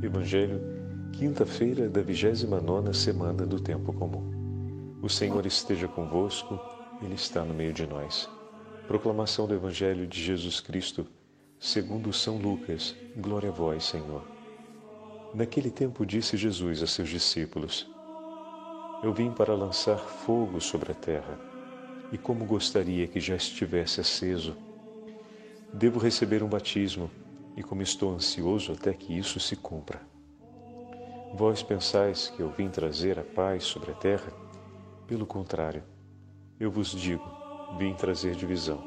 Evangelho, quinta-feira da 29 semana do Tempo Comum. O Senhor esteja convosco, Ele está no meio de nós. Proclamação do Evangelho de Jesus Cristo, segundo São Lucas. Glória a vós, Senhor. Naquele tempo disse Jesus a seus discípulos: Eu vim para lançar fogo sobre a terra, e como gostaria que já estivesse aceso. Devo receber um batismo e como estou ansioso até que isso se cumpra. Vós pensais que eu vim trazer a paz sobre a terra? Pelo contrário, eu vos digo, vim trazer divisão.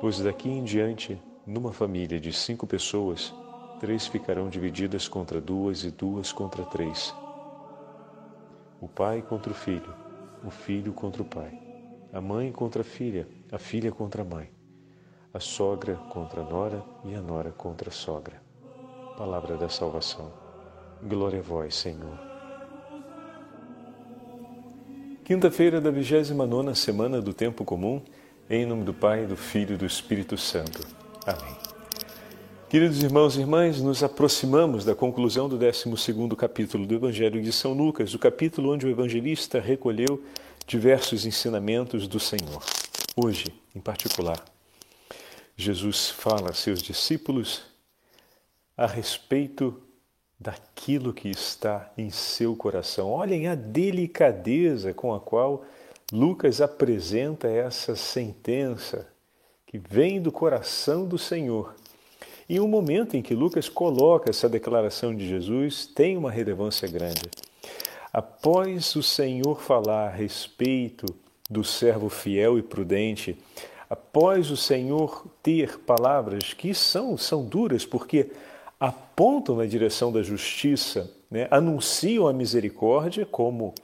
Pois daqui em diante, numa família de cinco pessoas, três ficarão divididas contra duas e duas contra três. O pai contra o filho, o filho contra o pai, a mãe contra a filha, a filha contra a mãe a sogra contra a nora e a nora contra a sogra. Palavra da salvação. Glória a vós, Senhor. Quinta-feira da 29 semana do Tempo Comum, em nome do Pai, do Filho e do Espírito Santo. Amém. Queridos irmãos e irmãs, nos aproximamos da conclusão do 12 capítulo do Evangelho de São Lucas, o capítulo onde o evangelista recolheu diversos ensinamentos do Senhor. Hoje, em particular, Jesus fala a seus discípulos a respeito daquilo que está em seu coração. Olhem a delicadeza com a qual Lucas apresenta essa sentença que vem do coração do Senhor. E o momento em que Lucas coloca essa declaração de Jesus tem uma relevância grande. Após o Senhor falar a respeito do servo fiel e prudente, após o Senhor ter palavras que são, são duras, porque apontam na direção da justiça, né? anunciam a misericórdia como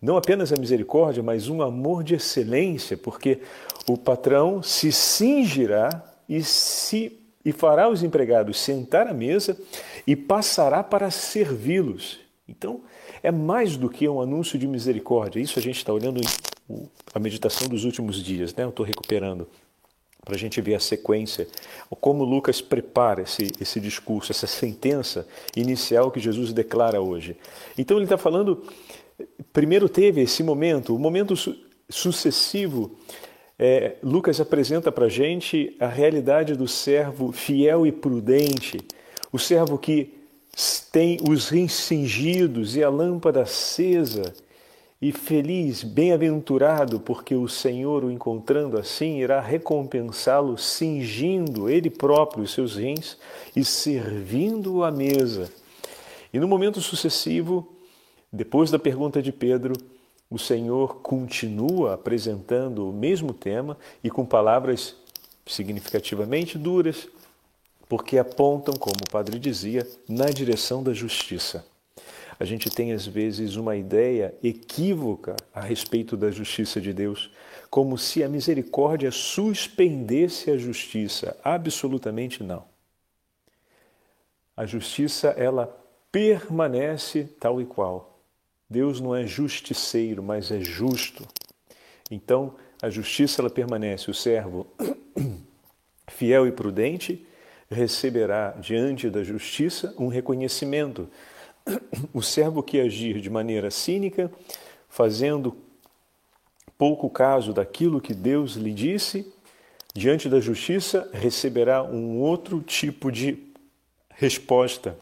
não apenas a misericórdia, mas um amor de excelência, porque o patrão se cingirá e se e fará os empregados sentar à mesa e passará para servi-los. Então, é mais do que um anúncio de misericórdia. Isso a gente está olhando a meditação dos últimos dias, né? Eu estou recuperando para a gente ver a sequência, como Lucas prepara esse, esse discurso, essa sentença inicial que Jesus declara hoje. Então ele está falando, primeiro teve esse momento, o momento su sucessivo, é, Lucas apresenta para a gente a realidade do servo fiel e prudente, o servo que tem os rins cingidos e a lâmpada acesa, e feliz, bem-aventurado, porque o Senhor, o encontrando assim, irá recompensá-lo, cingindo ele próprio os seus rins e servindo-o à mesa. E no momento sucessivo, depois da pergunta de Pedro, o Senhor continua apresentando o mesmo tema e com palavras significativamente duras, porque apontam, como o padre dizia, na direção da justiça a gente tem às vezes uma ideia equívoca a respeito da justiça de Deus, como se a misericórdia suspendesse a justiça. Absolutamente não. A justiça ela permanece tal e qual. Deus não é justiceiro, mas é justo. Então, a justiça ela permanece. O servo fiel e prudente receberá diante da justiça um reconhecimento o servo que agir de maneira cínica, fazendo pouco caso daquilo que Deus lhe disse, diante da justiça receberá um outro tipo de resposta.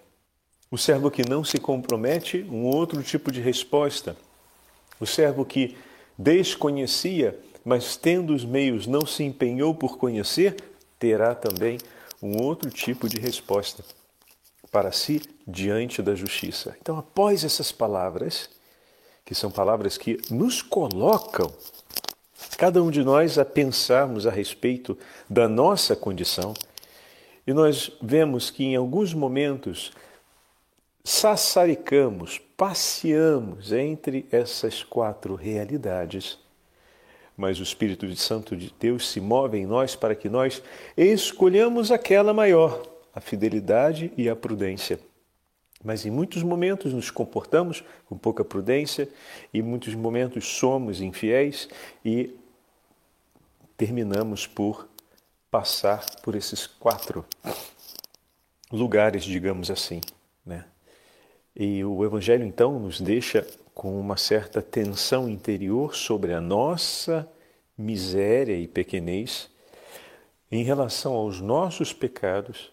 O servo que não se compromete, um outro tipo de resposta. O servo que desconhecia, mas tendo os meios não se empenhou por conhecer, terá também um outro tipo de resposta para si diante da justiça. Então, após essas palavras, que são palavras que nos colocam, cada um de nós, a pensarmos a respeito da nossa condição, e nós vemos que em alguns momentos sassaricamos, passeamos entre essas quatro realidades. Mas o Espírito Santo de Deus se move em nós para que nós escolhamos aquela maior, a fidelidade e a prudência. Mas em muitos momentos nos comportamos com pouca prudência, em muitos momentos somos infiéis e terminamos por passar por esses quatro lugares, digamos assim. né? E o Evangelho então nos deixa com uma certa tensão interior sobre a nossa miséria e pequenez em relação aos nossos pecados,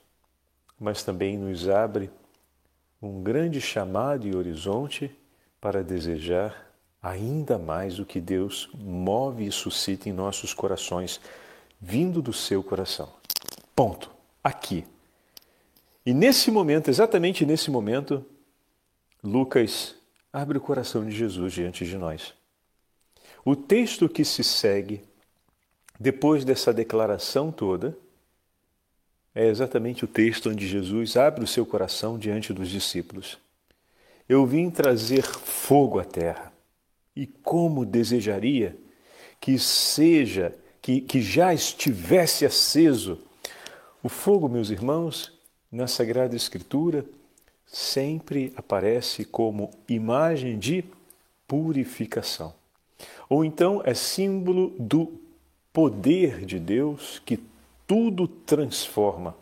mas também nos abre um grande chamado e horizonte para desejar ainda mais o que Deus move e suscita em nossos corações, vindo do seu coração. Ponto. Aqui. E nesse momento, exatamente nesse momento, Lucas abre o coração de Jesus diante de nós. O texto que se segue, depois dessa declaração toda, é exatamente o texto onde Jesus abre o seu coração diante dos discípulos. Eu vim trazer fogo à terra, e como desejaria que seja, que, que já estivesse aceso. O fogo, meus irmãos, na Sagrada Escritura, sempre aparece como imagem de purificação. Ou então é símbolo do poder de Deus que tudo transforma.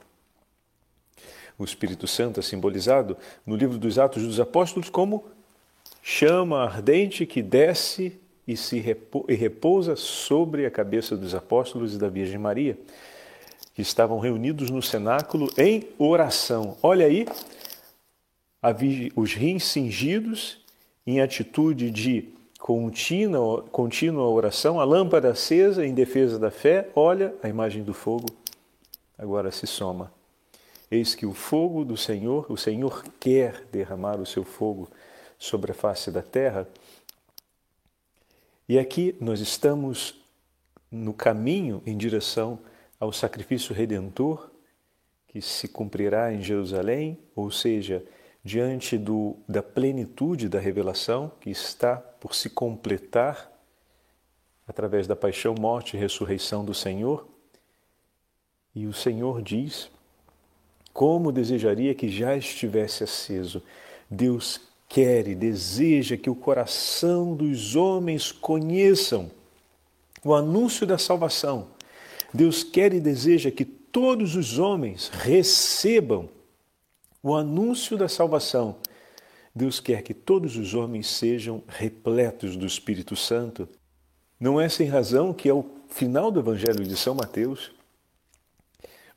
O Espírito Santo é simbolizado no livro dos Atos dos Apóstolos como chama ardente que desce e se repousa sobre a cabeça dos apóstolos e da Virgem Maria, que estavam reunidos no cenáculo em oração. Olha aí os rins cingidos em atitude de contínua, contínua oração, a lâmpada acesa em defesa da fé, olha a imagem do fogo, agora se soma. Eis que o fogo do Senhor, o Senhor quer derramar o seu fogo sobre a face da terra. E aqui nós estamos no caminho em direção ao sacrifício redentor que se cumprirá em Jerusalém, ou seja, diante do, da plenitude da revelação que está por se completar através da paixão, morte e ressurreição do Senhor. E o Senhor diz: Como desejaria que já estivesse aceso. Deus quer e deseja que o coração dos homens conheçam o anúncio da salvação. Deus quer e deseja que todos os homens recebam o anúncio da salvação. Deus quer que todos os homens sejam repletos do Espírito Santo. Não é sem razão que, ao final do Evangelho de São Mateus,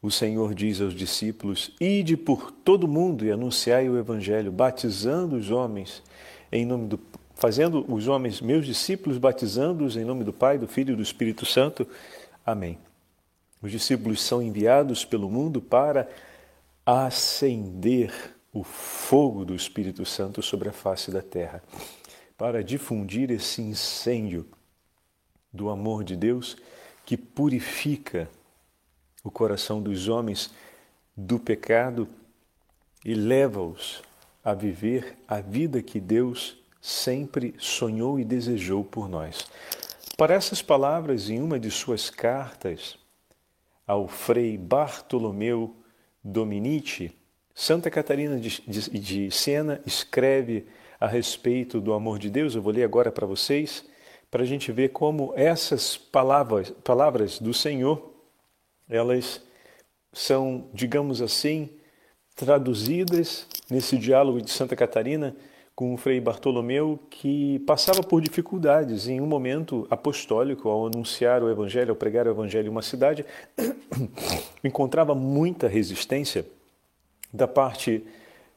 o Senhor diz aos discípulos: Ide por todo mundo e anunciai o Evangelho, batizando os homens em nome do fazendo os homens meus discípulos, batizando-os em nome do Pai, do Filho e do Espírito Santo. Amém. Os discípulos são enviados pelo mundo para acender o fogo do Espírito Santo sobre a face da terra, para difundir esse incêndio do amor de Deus que purifica o coração dos homens do pecado e leva-os a viver a vida que Deus sempre sonhou e desejou por nós. Para essas palavras, em uma de suas cartas ao Frei Bartolomeu Dominici, Santa Catarina de, de, de Sena escreve a respeito do amor de Deus. Eu vou ler agora para vocês, para a gente ver como essas palavras, palavras do Senhor, elas são, digamos assim, traduzidas nesse diálogo de Santa Catarina com o Frei Bartolomeu, que passava por dificuldades em um momento apostólico ao anunciar o Evangelho, ao pregar o Evangelho em uma cidade, encontrava muita resistência da parte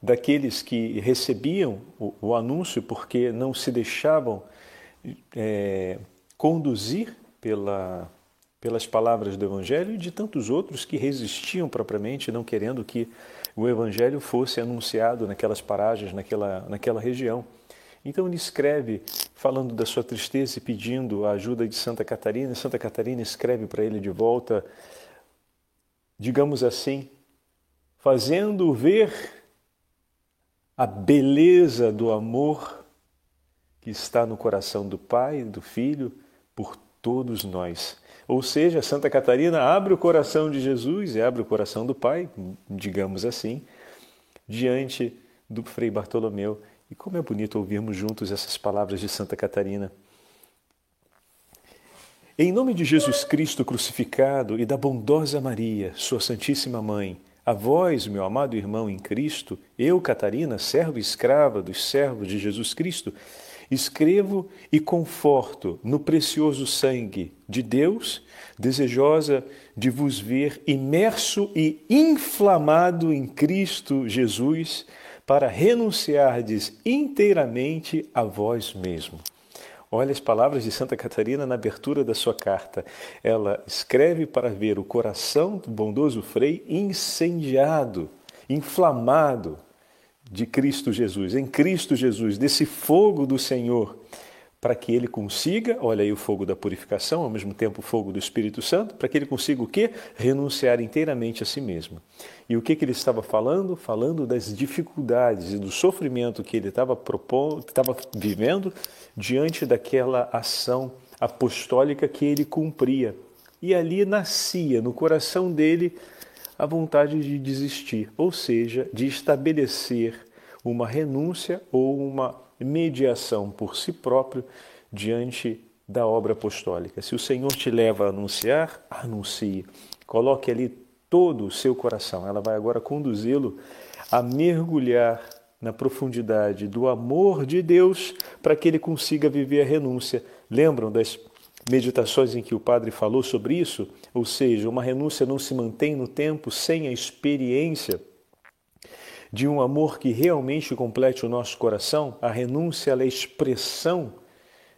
daqueles que recebiam o, o anúncio porque não se deixavam é, conduzir pela, pelas palavras do Evangelho e de tantos outros que resistiam propriamente, não querendo que o Evangelho fosse anunciado naquelas paragens, naquela, naquela região. Então ele escreve falando da sua tristeza e pedindo a ajuda de Santa Catarina. Santa Catarina escreve para ele de volta, digamos assim, fazendo ver a beleza do amor que está no coração do Pai, do Filho, por todos nós. Ou seja, Santa Catarina abre o coração de Jesus e abre o coração do Pai, digamos assim, diante do Frei Bartolomeu. E como é bonito ouvirmos juntos essas palavras de Santa Catarina. Em nome de Jesus Cristo crucificado e da bondosa Maria, Sua Santíssima Mãe, A vós, meu amado irmão em Cristo, eu, Catarina, servo e escrava dos servos de Jesus Cristo, escrevo e conforto no precioso sangue de Deus, desejosa de vos ver imerso e inflamado em Cristo Jesus, para renunciardes inteiramente a vós mesmo. Olha as palavras de Santa Catarina na abertura da sua carta. Ela escreve para ver o coração do bondoso Frei incendiado, inflamado de Cristo Jesus, em Cristo Jesus, desse fogo do Senhor para que ele consiga, olha aí o fogo da purificação, ao mesmo tempo o fogo do Espírito Santo, para que ele consiga o quê? Renunciar inteiramente a si mesmo. E o que, que ele estava falando? Falando das dificuldades e do sofrimento que ele estava propondo, estava vivendo diante daquela ação apostólica que ele cumpria. E ali nascia no coração dele a vontade de desistir, ou seja, de estabelecer uma renúncia ou uma mediação por si próprio diante da obra apostólica. Se o Senhor te leva a anunciar, anuncie. Coloque ali todo o seu coração. Ela vai agora conduzi-lo a mergulhar na profundidade do amor de Deus para que ele consiga viver a renúncia. Lembram das meditações em que o padre falou sobre isso? Ou seja, uma renúncia não se mantém no tempo sem a experiência de um amor que realmente complete o nosso coração, a renúncia é a expressão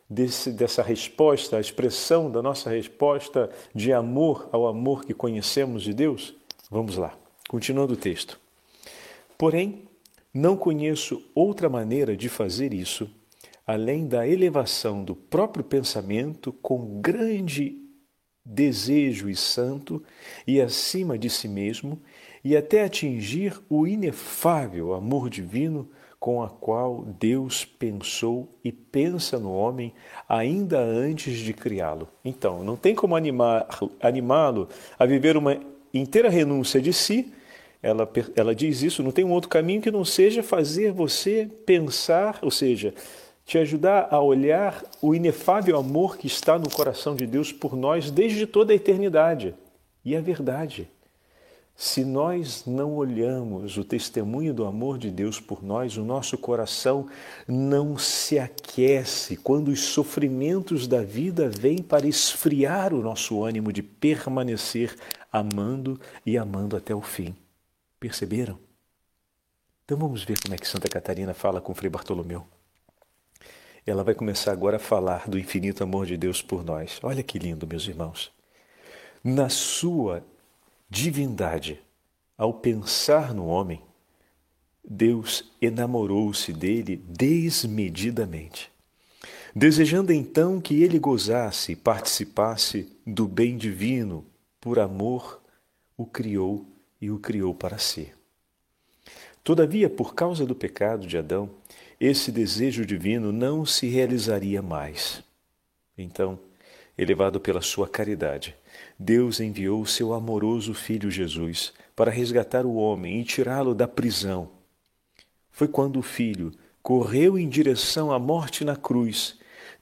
desse, dessa resposta, a expressão da nossa resposta de amor ao amor que conhecemos de Deus? Vamos lá, continuando o texto. Porém, não conheço outra maneira de fazer isso além da elevação do próprio pensamento com grande desejo e santo e acima de si mesmo e até atingir o inefável amor divino com a qual Deus pensou e pensa no homem ainda antes de criá-lo. Então, não tem como animá-lo a viver uma inteira renúncia de si. Ela, ela diz isso, não tem um outro caminho que não seja fazer você pensar, ou seja, te ajudar a olhar o inefável amor que está no coração de Deus por nós desde toda a eternidade. E é verdade. Se nós não olhamos o testemunho do amor de Deus por nós, o nosso coração não se aquece quando os sofrimentos da vida vêm para esfriar o nosso ânimo de permanecer amando e amando até o fim. Perceberam? Então vamos ver como é que Santa Catarina fala com Frei Bartolomeu. Ela vai começar agora a falar do infinito amor de Deus por nós. Olha que lindo, meus irmãos. Na sua divindade, ao pensar no homem, Deus enamorou-se dele desmedidamente, desejando então que ele gozasse e participasse do bem divino, por amor, o criou e o criou para si. Todavia, por causa do pecado de Adão, esse desejo divino não se realizaria mais. Então, elevado pela sua caridade, Deus enviou seu amoroso Filho Jesus para resgatar o homem e tirá-lo da prisão. Foi quando o Filho correu em direção à morte na cruz,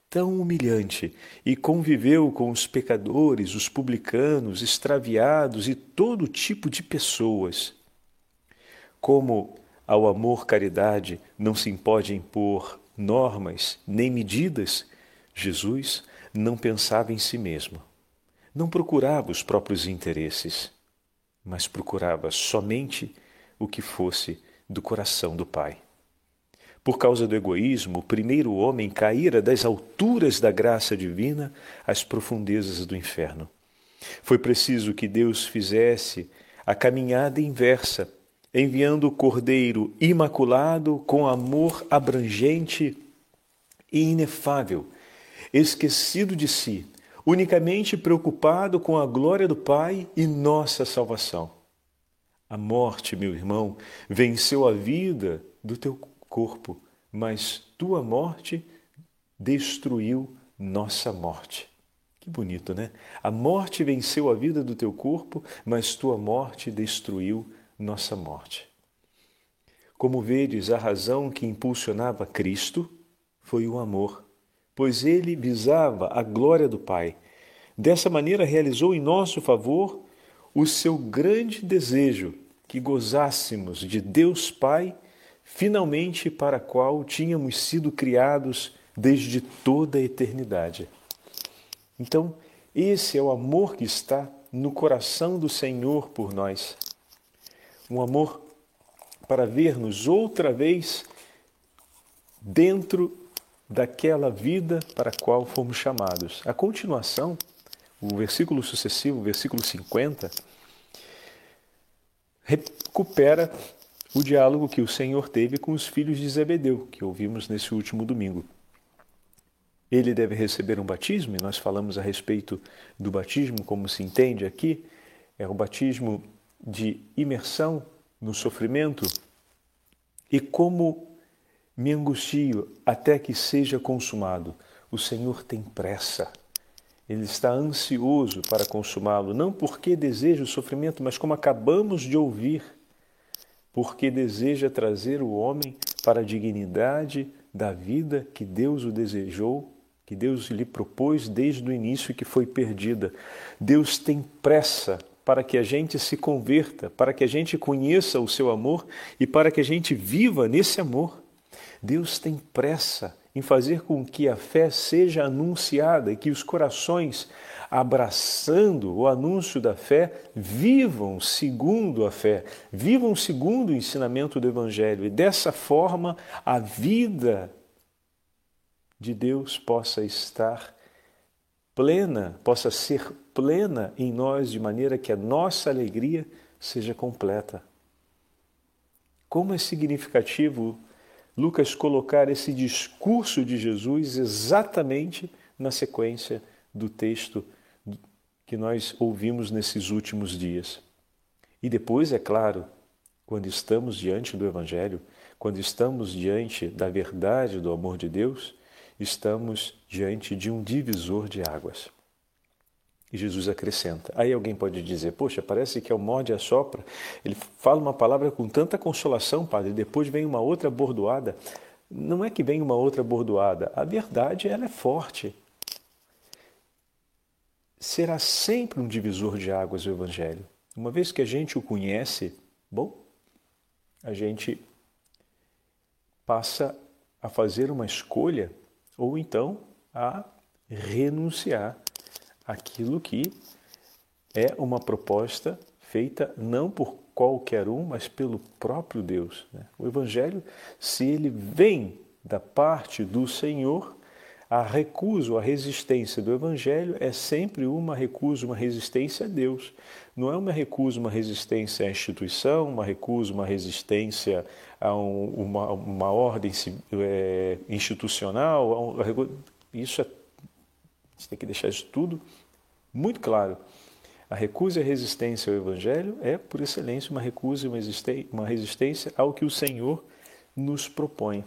tão humilhante, e conviveu com os pecadores, os publicanos, extraviados e todo tipo de pessoas. Como ao amor-caridade não se pode impor normas nem medidas, Jesus não pensava em si mesmo não procurava os próprios interesses, mas procurava somente o que fosse do coração do Pai. Por causa do egoísmo, o primeiro homem caíra das alturas da graça divina às profundezas do inferno. Foi preciso que Deus fizesse a caminhada inversa, enviando o Cordeiro imaculado com amor abrangente e inefável, esquecido de si, unicamente preocupado com a glória do Pai e nossa salvação. A morte, meu irmão, venceu a vida do teu corpo, mas tua morte destruiu nossa morte. Que bonito, né? A morte venceu a vida do teu corpo, mas tua morte destruiu nossa morte. Como vedes, a razão que impulsionava Cristo foi o amor pois ele visava a glória do Pai. Dessa maneira, realizou em nosso favor o seu grande desejo que gozássemos de Deus Pai, finalmente para qual tínhamos sido criados desde toda a eternidade. Então, esse é o amor que está no coração do Senhor por nós. Um amor para ver-nos outra vez dentro daquela vida para a qual fomos chamados. A continuação, o versículo sucessivo, o versículo 50, recupera o diálogo que o Senhor teve com os filhos de Zebedeu, que ouvimos nesse último domingo. Ele deve receber um batismo, e nós falamos a respeito do batismo, como se entende aqui, é o batismo de imersão no sofrimento e como me angustio até que seja consumado. O Senhor tem pressa. Ele está ansioso para consumá-lo, não porque deseja o sofrimento, mas como acabamos de ouvir, porque deseja trazer o homem para a dignidade da vida que Deus o desejou, que Deus lhe propôs desde o início que foi perdida. Deus tem pressa para que a gente se converta, para que a gente conheça o seu amor e para que a gente viva nesse amor. Deus tem pressa em fazer com que a fé seja anunciada e que os corações, abraçando o anúncio da fé, vivam segundo a fé, vivam segundo o ensinamento do Evangelho. E dessa forma, a vida de Deus possa estar plena, possa ser plena em nós, de maneira que a nossa alegria seja completa. Como é significativo Lucas colocar esse discurso de Jesus exatamente na sequência do texto que nós ouvimos nesses últimos dias. E depois, é claro, quando estamos diante do Evangelho, quando estamos diante da verdade do amor de Deus, estamos diante de um divisor de águas. E Jesus acrescenta. Aí alguém pode dizer: Poxa, parece que é o morde a sopra. Ele fala uma palavra com tanta consolação, padre, e depois vem uma outra bordoada. Não é que vem uma outra bordoada. A verdade ela é forte. Será sempre um divisor de águas o Evangelho. Uma vez que a gente o conhece, bom, a gente passa a fazer uma escolha ou então a renunciar aquilo que é uma proposta feita não por qualquer um, mas pelo próprio Deus. Né? O Evangelho, se ele vem da parte do Senhor, a recusa, a resistência do Evangelho é sempre uma recusa, uma resistência a Deus. Não é uma recusa, uma resistência à instituição, uma recusa, uma resistência a um, uma, uma ordem é, institucional. Isso é gente tem que deixar isso tudo muito claro. A recusa e a resistência ao Evangelho é, por excelência, uma recusa e uma resistência ao que o Senhor nos propõe.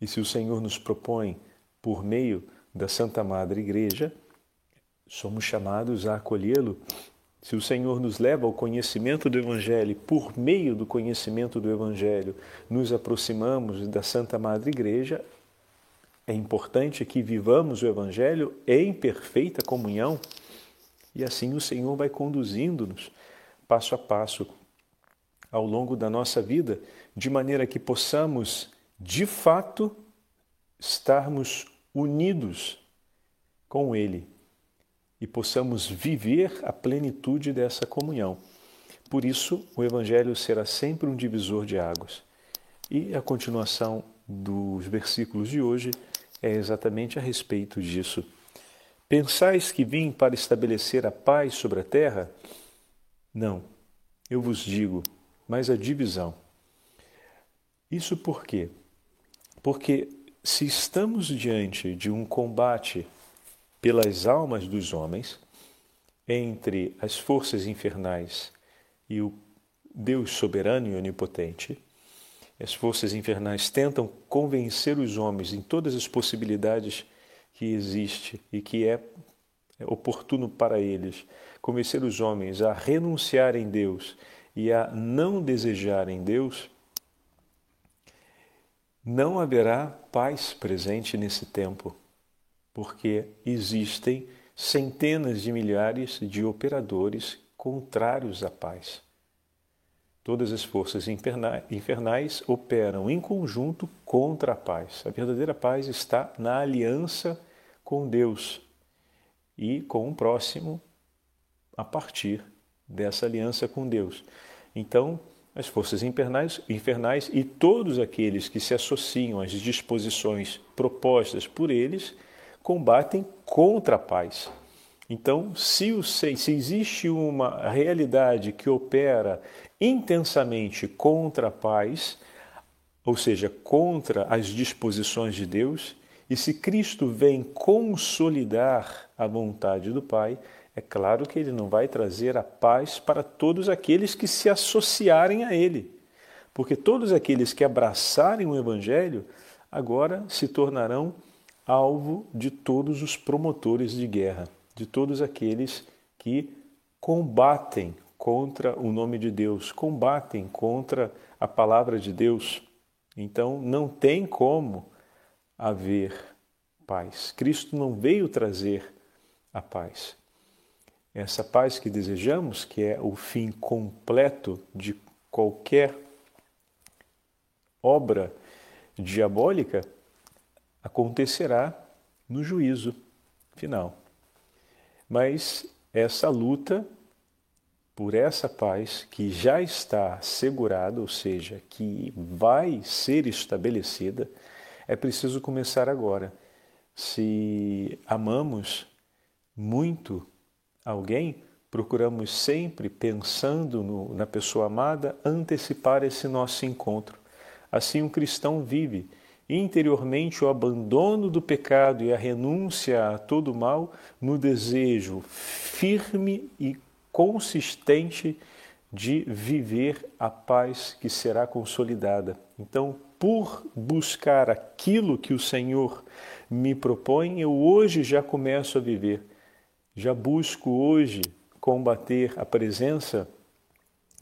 E se o Senhor nos propõe por meio da Santa Madre Igreja, somos chamados a acolhê-lo. Se o Senhor nos leva ao conhecimento do Evangelho, por meio do conhecimento do Evangelho, nos aproximamos da Santa Madre Igreja, é importante que vivamos o Evangelho em perfeita comunhão e assim o Senhor vai conduzindo-nos passo a passo ao longo da nossa vida, de maneira que possamos, de fato, estarmos unidos com Ele e possamos viver a plenitude dessa comunhão. Por isso, o Evangelho será sempre um divisor de águas. E a continuação dos versículos de hoje é exatamente a respeito disso. Pensais que vim para estabelecer a paz sobre a terra? Não, eu vos digo, mas a divisão. Isso por quê? Porque se estamos diante de um combate pelas almas dos homens, entre as forças infernais e o Deus soberano e onipotente, as forças infernais tentam convencer os homens em todas as possibilidades que existe e que é oportuno para eles, convencer os homens a renunciarem Deus e a não desejarem Deus, não haverá paz presente nesse tempo, porque existem centenas de milhares de operadores contrários à paz. Todas as forças infernais operam em conjunto contra a paz. A verdadeira paz está na aliança com Deus e com o próximo a partir dessa aliança com Deus. Então, as forças infernais, infernais e todos aqueles que se associam às disposições propostas por eles combatem contra a paz. Então, se, o, se existe uma realidade que opera intensamente contra a paz, ou seja, contra as disposições de Deus, e se Cristo vem consolidar a vontade do Pai, é claro que ele não vai trazer a paz para todos aqueles que se associarem a ele. Porque todos aqueles que abraçarem o Evangelho agora se tornarão alvo de todos os promotores de guerra, de todos aqueles que combatem contra o nome de Deus, combatem contra a palavra de Deus. Então não tem como haver paz. Cristo não veio trazer a paz. Essa paz que desejamos, que é o fim completo de qualquer obra diabólica, acontecerá no juízo final. Mas essa luta por essa paz que já está assegurada, ou seja, que vai ser estabelecida, é preciso começar agora. Se amamos muito alguém, procuramos sempre, pensando no, na pessoa amada, antecipar esse nosso encontro. Assim, o um cristão vive interiormente o abandono do pecado e a renúncia a todo mal no desejo firme e consistente de viver a paz que será consolidada. Então, por buscar aquilo que o Senhor me propõe, eu hoje já começo a viver. Já busco hoje combater a presença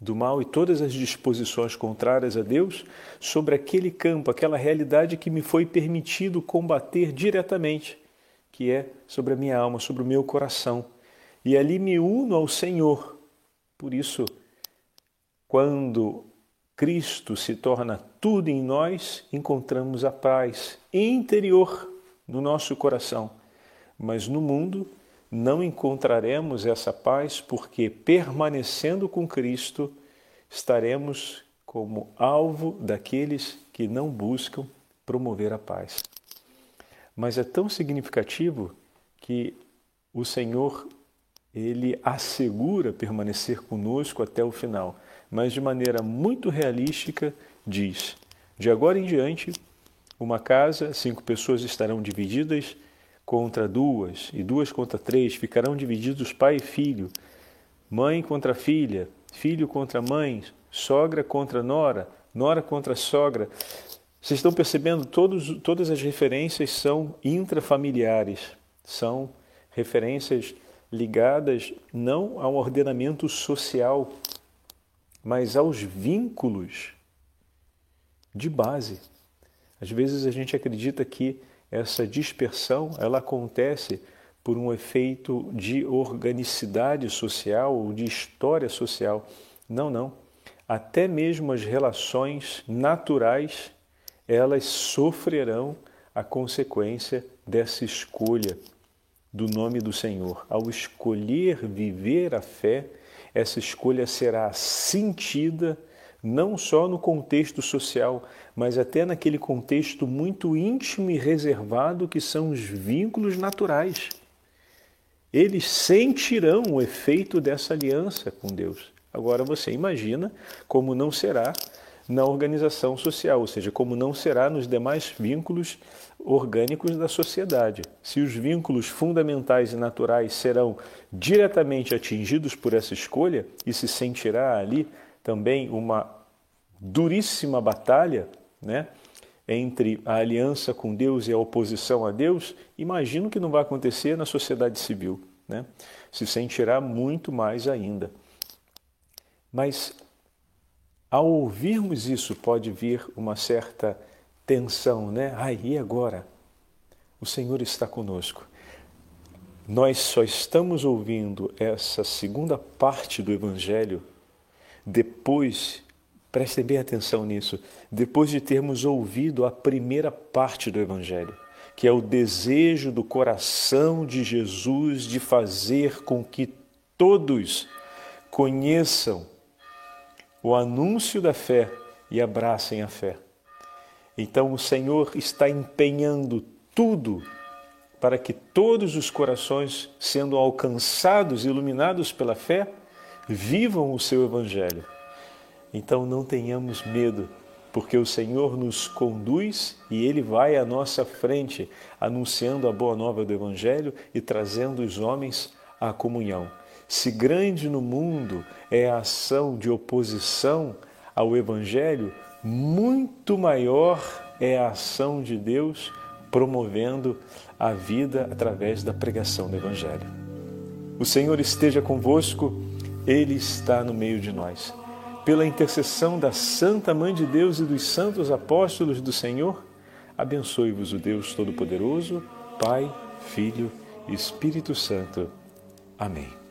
do mal e todas as disposições contrárias a Deus sobre aquele campo, aquela realidade que me foi permitido combater diretamente, que é sobre a minha alma, sobre o meu coração e ali me uno ao Senhor. Por isso, quando Cristo se torna tudo em nós, encontramos a paz interior no nosso coração. Mas no mundo não encontraremos essa paz porque, permanecendo com Cristo, estaremos como alvo daqueles que não buscam promover a paz. Mas é tão significativo que o Senhor ele assegura permanecer conosco até o final, mas de maneira muito realística diz: de agora em diante, uma casa, cinco pessoas estarão divididas contra duas, e duas contra três, ficarão divididos pai e filho, mãe contra filha, filho contra mãe, sogra contra nora, nora contra sogra. Vocês estão percebendo? Todos, todas as referências são intrafamiliares, são referências ligadas não ao ordenamento social, mas aos vínculos de base. Às vezes a gente acredita que essa dispersão ela acontece por um efeito de organicidade social ou de história social. Não, não. Até mesmo as relações naturais, elas sofrerão a consequência dessa escolha do nome do Senhor. Ao escolher viver a fé, essa escolha será sentida não só no contexto social, mas até naquele contexto muito íntimo e reservado que são os vínculos naturais. Eles sentirão o efeito dessa aliança com Deus. Agora você imagina como não será na organização social, ou seja, como não será nos demais vínculos orgânicos da sociedade. Se os vínculos fundamentais e naturais serão diretamente atingidos por essa escolha e se sentirá ali também uma duríssima batalha, né? entre a aliança com Deus e a oposição a Deus, imagino que não vai acontecer na sociedade civil. Né? Se sentirá muito mais ainda. Mas ao ouvirmos isso, pode vir uma certa tensão, né? Ai, e agora? O Senhor está conosco. Nós só estamos ouvindo essa segunda parte do Evangelho depois Prestem bem atenção nisso. Depois de termos ouvido a primeira parte do Evangelho, que é o desejo do coração de Jesus de fazer com que todos conheçam o anúncio da fé e abracem a fé. Então o Senhor está empenhando tudo para que todos os corações, sendo alcançados iluminados pela fé, vivam o seu Evangelho. Então não tenhamos medo, porque o Senhor nos conduz e Ele vai à nossa frente, anunciando a boa nova do Evangelho e trazendo os homens à comunhão. Se grande no mundo é a ação de oposição ao Evangelho, muito maior é a ação de Deus promovendo a vida através da pregação do Evangelho. O Senhor esteja convosco, Ele está no meio de nós. Pela intercessão da Santa Mãe de Deus e dos santos apóstolos do Senhor, abençoe-vos o Deus Todo-Poderoso, Pai, Filho e Espírito Santo. Amém.